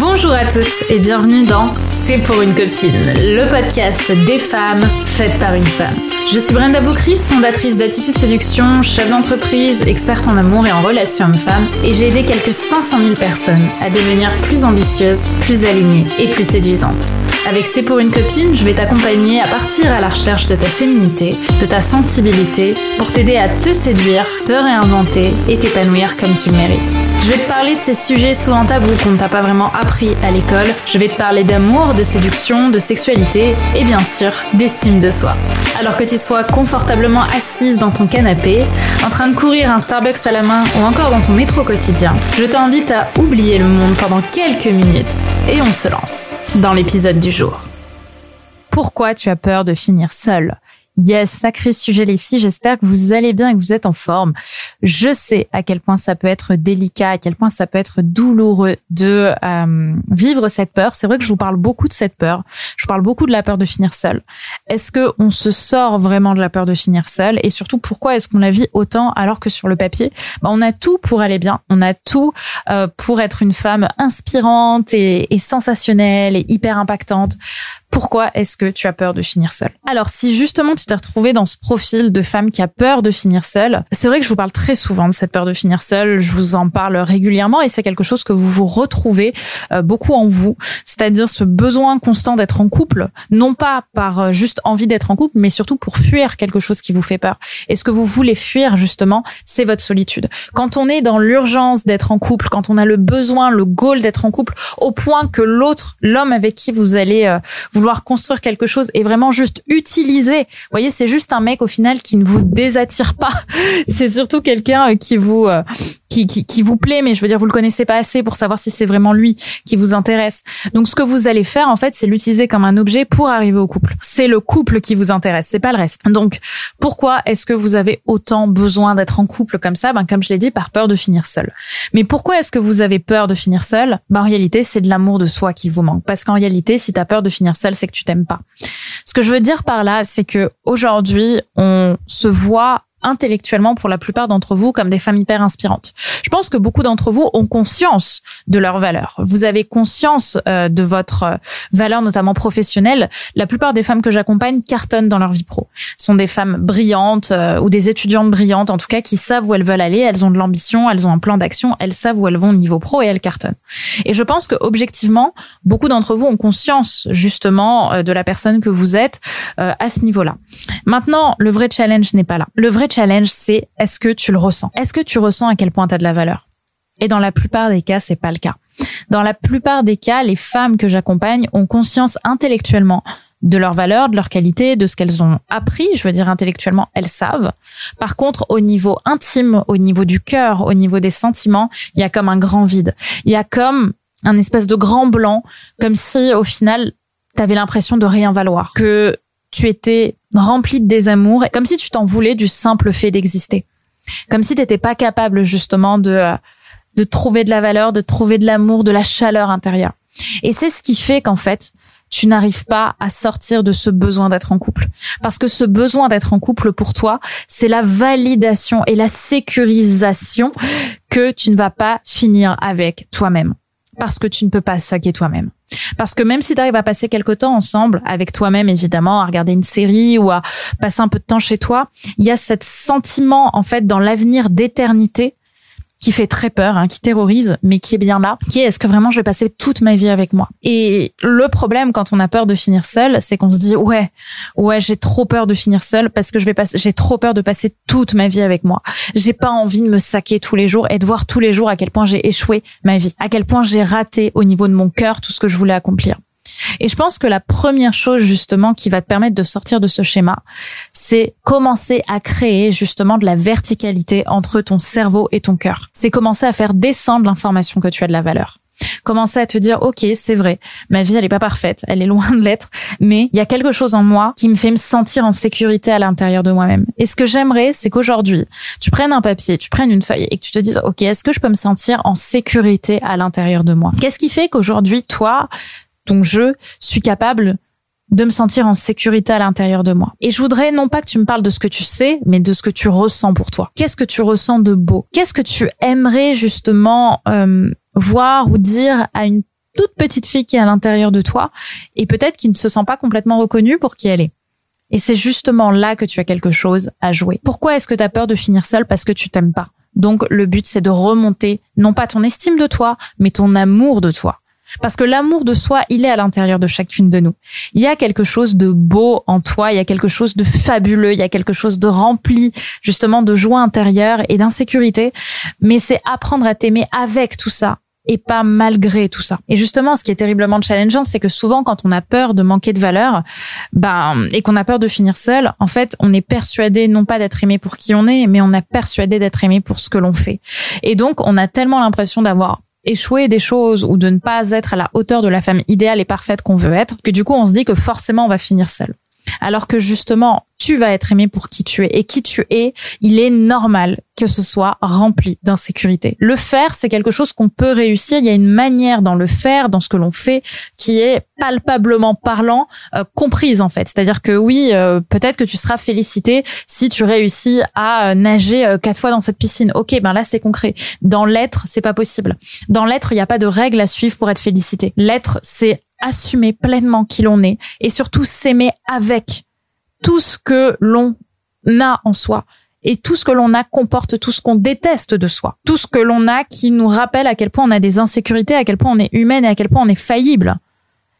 Bonjour à toutes et bienvenue dans C'est pour une copine, le podcast des femmes faites par une femme. Je suis Brenda Boucris, fondatrice d'Attitude Séduction, chef d'entreprise, experte en amour et en relations hommes-femmes, et j'ai aidé quelques 500 000 personnes à devenir plus ambitieuses, plus alignées et plus séduisantes. Avec C'est pour une copine, je vais t'accompagner à partir à la recherche de ta féminité, de ta sensibilité, pour t'aider à te séduire, te réinventer et t'épanouir comme tu le mérites. Je vais te parler de ces sujets souvent tabous qu'on ne t'a pas vraiment appris à l'école. Je vais te parler d'amour, de séduction, de sexualité et bien sûr d'estime de soi. Alors que tu sois confortablement assise dans ton canapé, train de courir un Starbucks à la main ou encore dans ton métro quotidien, je t'invite à oublier le monde pendant quelques minutes et on se lance dans l'épisode du jour. Pourquoi tu as peur de finir seule? Yes, sacré sujet les filles, j'espère que vous allez bien et que vous êtes en forme. Je sais à quel point ça peut être délicat, à quel point ça peut être douloureux de euh, vivre cette peur. C'est vrai que je vous parle beaucoup de cette peur. Je parle beaucoup de la peur de finir seul. Est-ce que on se sort vraiment de la peur de finir seul et surtout pourquoi est-ce qu'on la vit autant alors que sur le papier, bah, on a tout pour aller bien, on a tout euh, pour être une femme inspirante et, et sensationnelle et hyper impactante pourquoi est-ce que tu as peur de finir seule? Alors si justement tu t'es retrouvé dans ce profil de femme qui a peur de finir seule, c'est vrai que je vous parle très souvent de cette peur de finir seule, je vous en parle régulièrement et c'est quelque chose que vous vous retrouvez euh, beaucoup en vous, c'est-à-dire ce besoin constant d'être en couple, non pas par euh, juste envie d'être en couple, mais surtout pour fuir quelque chose qui vous fait peur. Et ce que vous voulez fuir justement, c'est votre solitude. Quand on est dans l'urgence d'être en couple, quand on a le besoin, le goal d'être en couple, au point que l'autre, l'homme avec qui vous allez euh, vous vouloir construire quelque chose et vraiment juste utiliser. Voyez, c'est juste un mec au final qui ne vous désattire pas. c'est surtout quelqu'un euh, qui vous euh, qui, qui, qui, vous plaît, mais je veux dire, vous le connaissez pas assez pour savoir si c'est vraiment lui qui vous intéresse. Donc, ce que vous allez faire, en fait, c'est l'utiliser comme un objet pour arriver au couple. C'est le couple qui vous intéresse, c'est pas le reste. Donc, pourquoi est-ce que vous avez autant besoin d'être en couple comme ça? Ben, comme je l'ai dit, par peur de finir seul. Mais pourquoi est-ce que vous avez peur de finir seul? Ben, en réalité, c'est de l'amour de soi qui vous manque. Parce qu'en réalité, si tu as peur de finir seul, c'est que tu t'aimes pas. Ce que je veux dire par là, c'est que aujourd'hui, on se voit intellectuellement pour la plupart d'entre vous comme des femmes hyper inspirantes. Je pense que beaucoup d'entre vous ont conscience de leur valeur. Vous avez conscience euh, de votre euh, valeur, notamment professionnelle. La plupart des femmes que j'accompagne cartonnent dans leur vie pro. Ce sont des femmes brillantes euh, ou des étudiantes brillantes, en tout cas, qui savent où elles veulent aller. Elles ont de l'ambition, elles ont un plan d'action, elles savent où elles vont au niveau pro et elles cartonnent. Et je pense que objectivement, beaucoup d'entre vous ont conscience justement de la personne que vous êtes à ce niveau-là. Maintenant, le vrai challenge n'est pas là. Le vrai challenge, c'est est-ce que tu le ressens? Est-ce que tu ressens à quel point tu as de la valeur? Et dans la plupart des cas, c'est pas le cas. Dans la plupart des cas, les femmes que j'accompagne ont conscience intellectuellement de leur valeur, de leur qualité, de ce qu'elles ont appris. Je veux dire, intellectuellement, elles savent. Par contre, au niveau intime, au niveau du cœur, au niveau des sentiments, il y a comme un grand vide. Il y a comme un espèce de grand blanc, comme si, au final, tu avais l'impression de rien valoir. Que tu étais rempli de désamour, comme si tu t'en voulais du simple fait d'exister. Comme si tu n'étais pas capable justement de, de trouver de la valeur, de trouver de l'amour, de la chaleur intérieure. Et c'est ce qui fait qu'en fait, tu n'arrives pas à sortir de ce besoin d'être en couple. Parce que ce besoin d'être en couple pour toi, c'est la validation et la sécurisation que tu ne vas pas finir avec toi-même. Parce que tu ne peux pas saquer toi-même. Parce que même si tu arrives à passer quelque temps ensemble, avec toi-même évidemment, à regarder une série ou à passer un peu de temps chez toi, il y a ce sentiment en fait dans l'avenir d'éternité qui fait très peur, hein, qui terrorise, mais qui est bien là, qui est est-ce que vraiment je vais passer toute ma vie avec moi? Et le problème quand on a peur de finir seul, c'est qu'on se dit ouais, ouais, j'ai trop peur de finir seul parce que je vais passer, j'ai trop peur de passer toute ma vie avec moi. J'ai pas envie de me saquer tous les jours et de voir tous les jours à quel point j'ai échoué ma vie, à quel point j'ai raté au niveau de mon cœur tout ce que je voulais accomplir. Et je pense que la première chose justement qui va te permettre de sortir de ce schéma, c'est commencer à créer justement de la verticalité entre ton cerveau et ton cœur. C'est commencer à faire descendre l'information que tu as de la valeur. Commencer à te dire, OK, c'est vrai, ma vie, elle est pas parfaite, elle est loin de l'être, mais il y a quelque chose en moi qui me fait me sentir en sécurité à l'intérieur de moi-même. Et ce que j'aimerais, c'est qu'aujourd'hui, tu prennes un papier, tu prennes une feuille et que tu te dises, OK, est-ce que je peux me sentir en sécurité à l'intérieur de moi? Qu'est-ce qui fait qu'aujourd'hui, toi, donc je suis capable de me sentir en sécurité à l'intérieur de moi. Et je voudrais non pas que tu me parles de ce que tu sais, mais de ce que tu ressens pour toi. Qu'est-ce que tu ressens de beau? Qu'est-ce que tu aimerais justement euh, voir ou dire à une toute petite fille qui est à l'intérieur de toi et peut-être qui ne se sent pas complètement reconnue pour qui elle est? Et c'est justement là que tu as quelque chose à jouer. Pourquoi est-ce que tu as peur de finir seule? Parce que tu t'aimes pas. Donc le but c'est de remonter non pas ton estime de toi, mais ton amour de toi. Parce que l'amour de soi, il est à l'intérieur de chacune de nous. Il y a quelque chose de beau en toi, il y a quelque chose de fabuleux, il y a quelque chose de rempli, justement, de joie intérieure et d'insécurité. Mais c'est apprendre à t'aimer avec tout ça et pas malgré tout ça. Et justement, ce qui est terriblement challengeant, c'est que souvent, quand on a peur de manquer de valeur, ben, et qu'on a peur de finir seul, en fait, on est persuadé non pas d'être aimé pour qui on est, mais on a persuadé d'être aimé pour ce que l'on fait. Et donc, on a tellement l'impression d'avoir échoué des choses ou de ne pas être à la hauteur de la femme idéale et parfaite qu'on veut être, que du coup, on se dit que forcément, on va finir seul. Alors que justement, tu vas être aimé pour qui tu es. Et qui tu es, il est normal que ce soit rempli d'insécurité. Le faire, c'est quelque chose qu'on peut réussir. Il y a une manière dans le faire, dans ce que l'on fait, qui est palpablement parlant, euh, comprise en fait. C'est-à-dire que oui, euh, peut-être que tu seras félicité si tu réussis à euh, nager quatre fois dans cette piscine. Ok, ben là c'est concret. Dans l'être, c'est pas possible. Dans l'être, il n'y a pas de règles à suivre pour être félicité. L'être, c'est assumer pleinement qui l'on est et surtout s'aimer avec tout ce que l'on a en soi. Et tout ce que l'on a comporte tout ce qu'on déteste de soi. Tout ce que l'on a qui nous rappelle à quel point on a des insécurités, à quel point on est humaine et à quel point on est faillible.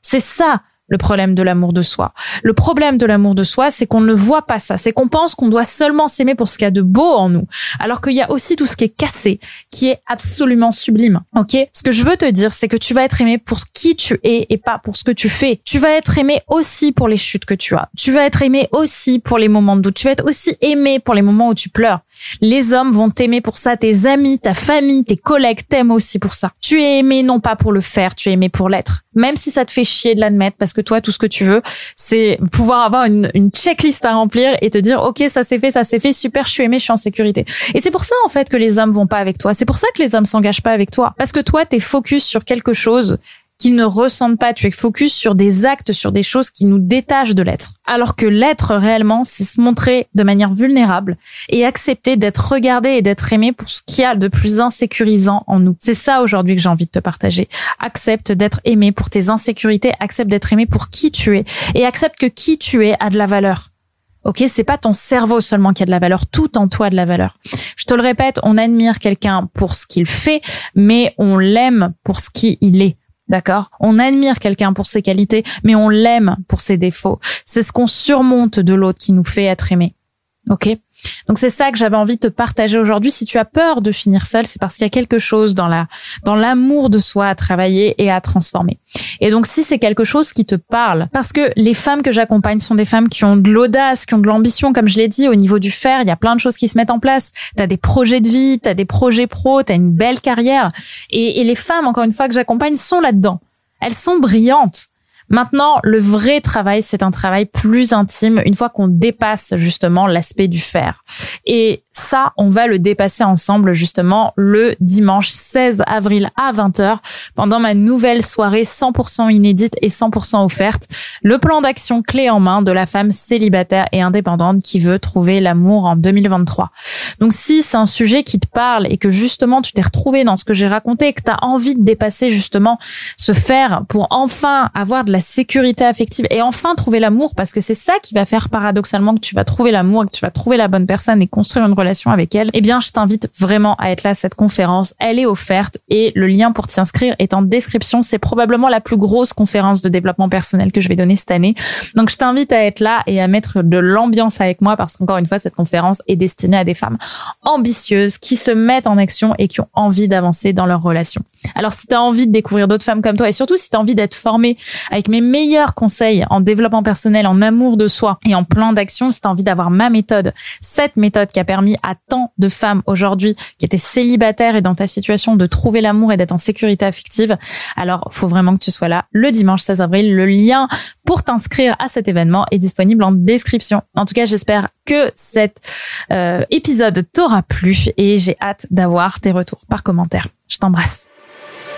C'est ça le problème de l'amour de soi. Le problème de l'amour de soi, c'est qu'on ne voit pas ça. C'est qu'on pense qu'on doit seulement s'aimer pour ce qu'il y a de beau en nous. Alors qu'il y a aussi tout ce qui est cassé, qui est absolument sublime. Ok? Ce que je veux te dire, c'est que tu vas être aimé pour qui tu es et pas pour ce que tu fais. Tu vas être aimé aussi pour les chutes que tu as. Tu vas être aimé aussi pour les moments de doute. Tu vas être aussi aimé pour les moments où tu pleures. Les hommes vont t'aimer pour ça, tes amis, ta famille, tes collègues t'aiment aussi pour ça. Tu es aimé non pas pour le faire, tu es aimé pour l'être. Même si ça te fait chier de l'admettre, parce que toi, tout ce que tu veux, c'est pouvoir avoir une, checklist à remplir et te dire, OK, ça s'est fait, ça s'est fait, super, je suis aimé, je suis en sécurité. Et c'est pour ça, en fait, que les hommes vont pas avec toi. C'est pour ça que les hommes s'engagent pas avec toi. Parce que toi, t'es focus sur quelque chose qu'ils ne ressentent pas. Tu es focus sur des actes, sur des choses qui nous détachent de l'être. Alors que l'être réellement, c'est se montrer de manière vulnérable et accepter d'être regardé et d'être aimé pour ce qu'il y a de plus insécurisant en nous. C'est ça aujourd'hui que j'ai envie de te partager. Accepte d'être aimé pour tes insécurités, accepte d'être aimé pour qui tu es et accepte que qui tu es a de la valeur. Ok, c'est pas ton cerveau seulement qui a de la valeur, tout en toi a de la valeur. Je te le répète, on admire quelqu'un pour ce qu'il fait, mais on l'aime pour ce qu'il est. D'accord? On admire quelqu'un pour ses qualités, mais on l'aime pour ses défauts. C'est ce qu'on surmonte de l'autre qui nous fait être aimé. Ok Donc c'est ça que j'avais envie de te partager aujourd'hui. Si tu as peur de finir seul, c'est parce qu'il y a quelque chose dans la dans l'amour de soi à travailler et à transformer. Et donc si c'est quelque chose qui te parle, parce que les femmes que j'accompagne sont des femmes qui ont de l'audace, qui ont de l'ambition, comme je l'ai dit, au niveau du faire, il y a plein de choses qui se mettent en place. Tu as des projets de vie, tu as des projets pro, tu as une belle carrière. Et, et les femmes, encore une fois, que j'accompagne sont là-dedans. Elles sont brillantes. Maintenant, le vrai travail, c'est un travail plus intime une fois qu'on dépasse justement l'aspect du faire. Ça, on va le dépasser ensemble justement le dimanche 16 avril à 20h pendant ma nouvelle soirée 100% inédite et 100% offerte, le plan d'action clé en main de la femme célibataire et indépendante qui veut trouver l'amour en 2023. Donc si c'est un sujet qui te parle et que justement tu t'es retrouvé dans ce que j'ai raconté et que tu as envie de dépasser justement ce faire pour enfin avoir de la sécurité affective et enfin trouver l'amour parce que c'est ça qui va faire paradoxalement que tu vas trouver l'amour et que tu vas trouver la bonne personne et construire une avec elle, eh bien, je t'invite vraiment à être là à cette conférence. Elle est offerte et le lien pour t'y inscrire est en description. C'est probablement la plus grosse conférence de développement personnel que je vais donner cette année. Donc, je t'invite à être là et à mettre de l'ambiance avec moi parce qu'encore une fois, cette conférence est destinée à des femmes ambitieuses qui se mettent en action et qui ont envie d'avancer dans leur relation. Alors, si tu envie de découvrir d'autres femmes comme toi et surtout si tu envie d'être formée avec mes meilleurs conseils en développement personnel, en amour de soi et en plan d'action, si tu envie d'avoir ma méthode, cette méthode qui a permis à tant de femmes aujourd'hui qui étaient célibataires et dans ta situation de trouver l'amour et d'être en sécurité affective, alors faut vraiment que tu sois là le dimanche 16 avril. Le lien pour t'inscrire à cet événement est disponible en description. En tout cas, j'espère que cet euh, épisode t'aura plu et j'ai hâte d'avoir tes retours par commentaire. Je t'embrasse.